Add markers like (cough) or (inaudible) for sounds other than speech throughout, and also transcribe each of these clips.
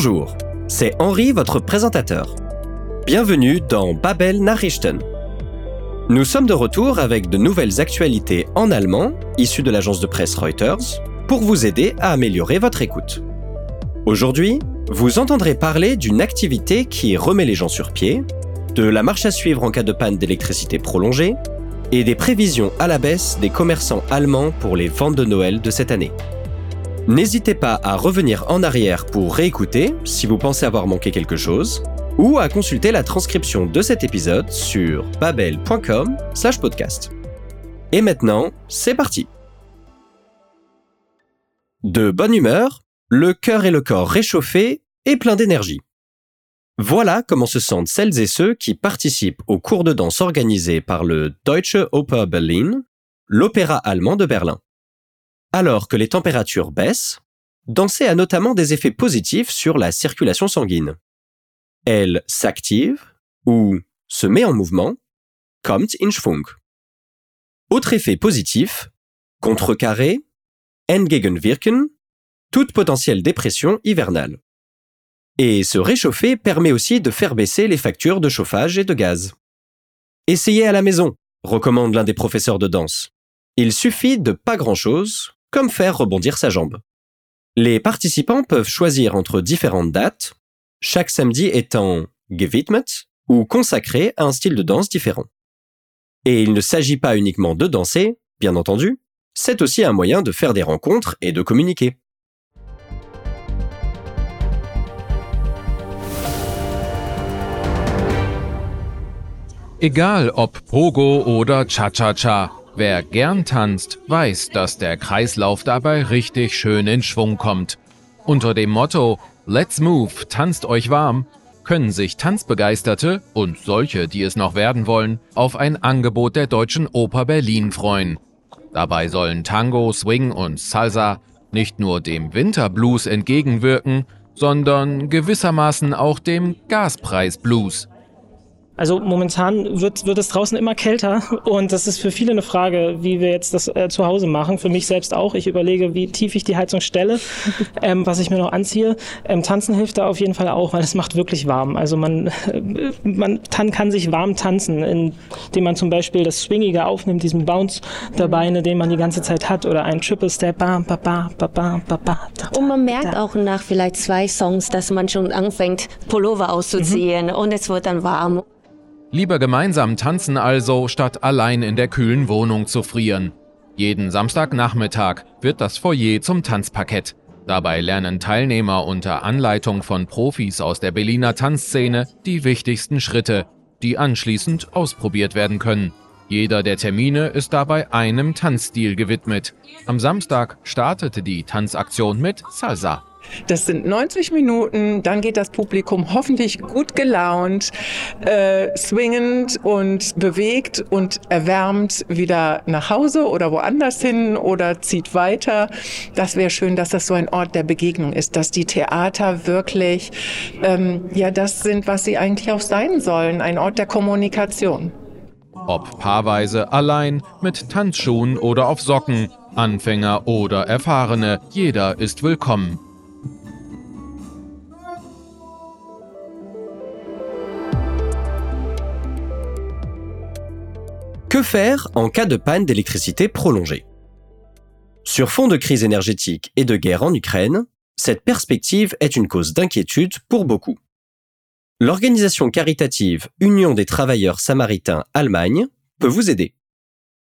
Bonjour, c'est Henri, votre présentateur. Bienvenue dans Babel Nachrichten. Nous sommes de retour avec de nouvelles actualités en allemand, issues de l'agence de presse Reuters, pour vous aider à améliorer votre écoute. Aujourd'hui, vous entendrez parler d'une activité qui remet les gens sur pied, de la marche à suivre en cas de panne d'électricité prolongée, et des prévisions à la baisse des commerçants allemands pour les ventes de Noël de cette année. N'hésitez pas à revenir en arrière pour réécouter si vous pensez avoir manqué quelque chose, ou à consulter la transcription de cet épisode sur babel.com/podcast. Et maintenant, c'est parti. De bonne humeur, le cœur et le corps réchauffés et plein d'énergie. Voilà comment se sentent celles et ceux qui participent au cours de danse organisé par le Deutsche Oper Berlin, l'opéra allemand de Berlin. Alors que les températures baissent, danser a notamment des effets positifs sur la circulation sanguine. Elle s'active ou se met en mouvement, kommt in Schwung. Autre effet positif, contrecarrer, entgegenwirken, toute potentielle dépression hivernale. Et se réchauffer permet aussi de faire baisser les factures de chauffage et de gaz. Essayez à la maison, recommande l'un des professeurs de danse. Il suffit de pas grand-chose, comme faire rebondir sa jambe. Les participants peuvent choisir entre différentes dates, chaque samedi étant gewidmet ou consacré à un style de danse différent. Et il ne s'agit pas uniquement de danser, bien entendu, c'est aussi un moyen de faire des rencontres et de communiquer. Ob Pogo Cha-Cha-Cha, wer gern tanzt, weiß, dass der Kreislauf dabei richtig schön in Schwung kommt. Unter dem Motto Let's Move, tanzt euch warm, können sich Tanzbegeisterte und solche, die es noch werden wollen, auf ein Angebot der Deutschen Oper Berlin freuen. Dabei sollen Tango, Swing und Salsa nicht nur dem Winterblues entgegenwirken, sondern gewissermaßen auch dem Gaspreisblues. Also momentan wird, wird es draußen immer kälter (laughs) und das ist für viele eine Frage, wie wir jetzt das äh, zu Hause machen. Für mich selbst auch. Ich überlege, wie tief ich die Heizung stelle, (laughs) ähm, was ich mir noch anziehe. Ähm, tanzen hilft da auf jeden Fall auch, weil es macht wirklich warm. Also man, äh, man tan kann sich warm tanzen, indem man zum Beispiel das Swingige aufnimmt, diesen Bounce der Beine, den man die ganze Zeit hat oder ein Triple Step. Ba, ba, ba, ba, ba, ba, ba, und man merkt auch nach vielleicht zwei Songs, dass man schon anfängt, Pullover auszuziehen mhm. und es wird dann warm. Lieber gemeinsam tanzen also, statt allein in der kühlen Wohnung zu frieren. Jeden Samstagnachmittag wird das Foyer zum Tanzparkett. Dabei lernen Teilnehmer unter Anleitung von Profis aus der Berliner Tanzszene die wichtigsten Schritte, die anschließend ausprobiert werden können. Jeder der Termine ist dabei einem Tanzstil gewidmet. Am Samstag startete die Tanzaktion mit Salsa. Das sind 90 Minuten, dann geht das Publikum hoffentlich gut gelaunt, äh, swingend und bewegt und erwärmt wieder nach Hause oder woanders hin oder zieht weiter. Das wäre schön, dass das so ein Ort der Begegnung ist, dass die Theater wirklich ähm, ja das sind, was sie eigentlich auch sein sollen, ein Ort der Kommunikation. Ob paarweise, allein, mit Tanzschuhen oder auf Socken, Anfänger oder Erfahrene, jeder ist willkommen. Que faire en cas de panne d'électricité prolongée Sur fond de crise énergétique et de guerre en Ukraine, cette perspective est une cause d'inquiétude pour beaucoup. L'organisation caritative Union des travailleurs samaritains Allemagne peut vous aider.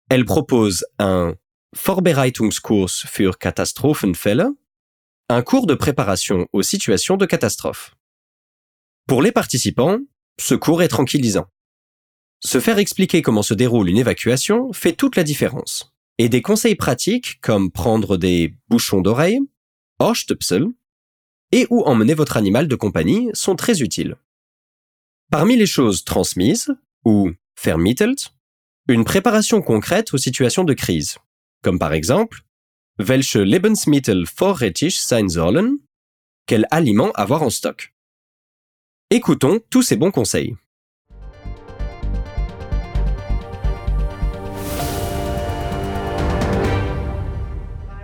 Elle propose un Vorbereitungskurs für Katastrophenfälle, un cours de préparation aux situations de catastrophe. Pour les participants, ce cours est tranquillisant. Se faire expliquer comment se déroule une évacuation fait toute la différence. Et des conseils pratiques comme prendre des bouchons d'oreille, Ohrstöpsel, et ou emmener votre animal de compagnie sont très utiles. Parmi les choses transmises, ou vermittelt, une préparation concrète aux situations de crise, comme par exemple, welche Lebensmittel vorrätig sein sollen, quel aliment avoir en stock. Écoutons tous ces bons conseils.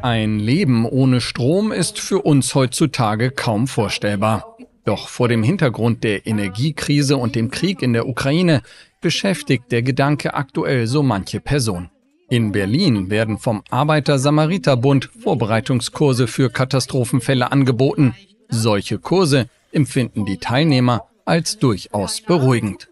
Ein Leben ohne Strom ist für uns heutzutage kaum vorstellbar. Doch vor dem Hintergrund der Energiekrise und dem Krieg in der Ukraine beschäftigt der Gedanke aktuell so manche Person. In Berlin werden vom Arbeiter-Samariter-Bund Vorbereitungskurse für Katastrophenfälle angeboten. Solche Kurse empfinden die Teilnehmer als durchaus beruhigend.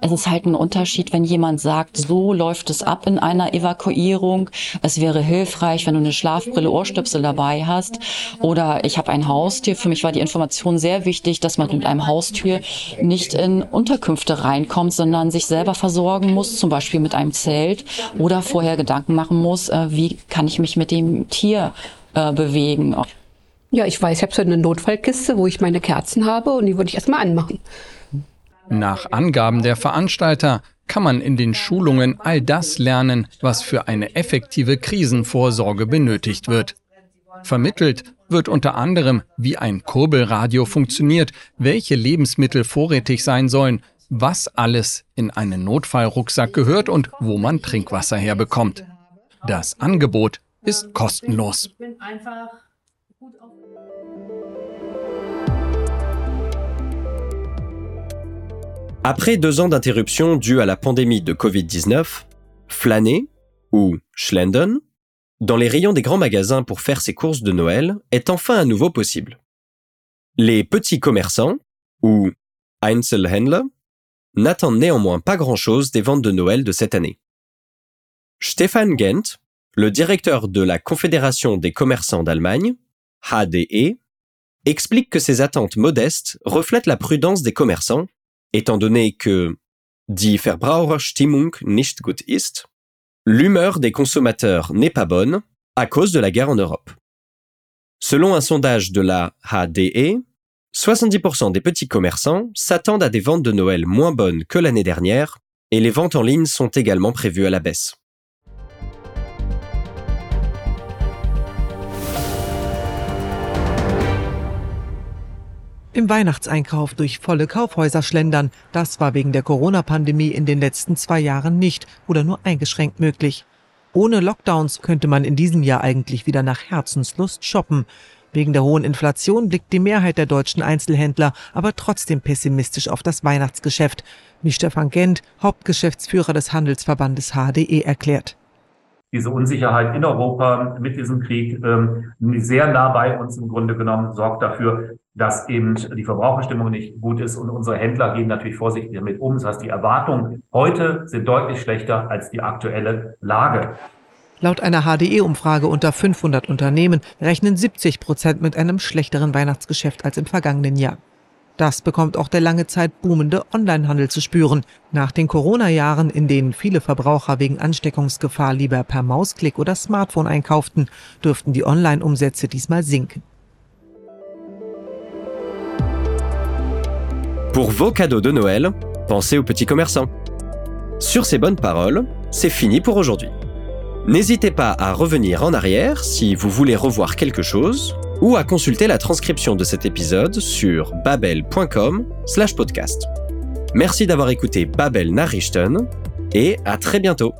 Es ist halt ein Unterschied, wenn jemand sagt, so läuft es ab in einer Evakuierung. Es wäre hilfreich, wenn du eine Schlafbrille, Ohrstöpsel dabei hast. Oder ich habe ein Haustier. Für mich war die Information sehr wichtig, dass man mit einem Haustier nicht in Unterkünfte reinkommt, sondern sich selber versorgen muss, zum Beispiel mit einem Zelt. Oder vorher Gedanken machen muss, äh, wie kann ich mich mit dem Tier äh, bewegen. Ja, ich weiß, ich habe so eine Notfallkiste, wo ich meine Kerzen habe und die würde ich erstmal anmachen. Nach Angaben der Veranstalter kann man in den Schulungen all das lernen, was für eine effektive Krisenvorsorge benötigt wird. Vermittelt wird unter anderem, wie ein Kurbelradio funktioniert, welche Lebensmittel vorrätig sein sollen, was alles in einen Notfallrucksack gehört und wo man Trinkwasser herbekommt. Das Angebot ist kostenlos. Après deux ans d'interruption due à la pandémie de Covid-19, flâner, ou schlenden, dans les rayons des grands magasins pour faire ses courses de Noël est enfin à nouveau possible. Les petits commerçants, ou Einzelhändler, n'attendent néanmoins pas grand-chose des ventes de Noël de cette année. Stefan Gent, le directeur de la Confédération des commerçants d'Allemagne, HDE, explique que ces attentes modestes reflètent la prudence des commerçants étant donné que die Verbraucherstimmung nicht gut ist, l'humeur des consommateurs n'est pas bonne à cause de la guerre en Europe. Selon un sondage de la HDE, 70% des petits commerçants s'attendent à des ventes de Noël moins bonnes que l'année dernière et les ventes en ligne sont également prévues à la baisse. Im Weihnachtseinkauf durch volle Kaufhäuser schlendern, das war wegen der Corona-Pandemie in den letzten zwei Jahren nicht oder nur eingeschränkt möglich. Ohne Lockdowns könnte man in diesem Jahr eigentlich wieder nach Herzenslust shoppen. Wegen der hohen Inflation blickt die Mehrheit der deutschen Einzelhändler aber trotzdem pessimistisch auf das Weihnachtsgeschäft, wie Stefan Gent, Hauptgeschäftsführer des Handelsverbandes HDE, erklärt diese Unsicherheit in Europa mit diesem Krieg ähm, sehr nah bei uns im Grunde genommen sorgt dafür, dass eben die Verbraucherstimmung nicht gut ist und unsere Händler gehen natürlich vorsichtig damit um. Das heißt, die Erwartungen heute sind deutlich schlechter als die aktuelle Lage. Laut einer HDE-Umfrage unter 500 Unternehmen rechnen 70 Prozent mit einem schlechteren Weihnachtsgeschäft als im vergangenen Jahr. Das bekommt auch der lange Zeit boomende Onlinehandel zu spüren. Nach den Corona-Jahren, in denen viele Verbraucher wegen Ansteckungsgefahr lieber per Mausklick oder Smartphone einkauften, dürften die Online-Umsätze diesmal sinken. Pour vos cadeaux de Noël, pensez aux petits commerçants. Sur ces bonnes paroles, c'est fini pour aujourd'hui. N'hésitez pas à revenir en arrière si vous voulez revoir quelque chose ou à consulter la transcription de cet épisode sur babel.com/podcast. Merci d'avoir écouté Babel Nachrichten et à très bientôt.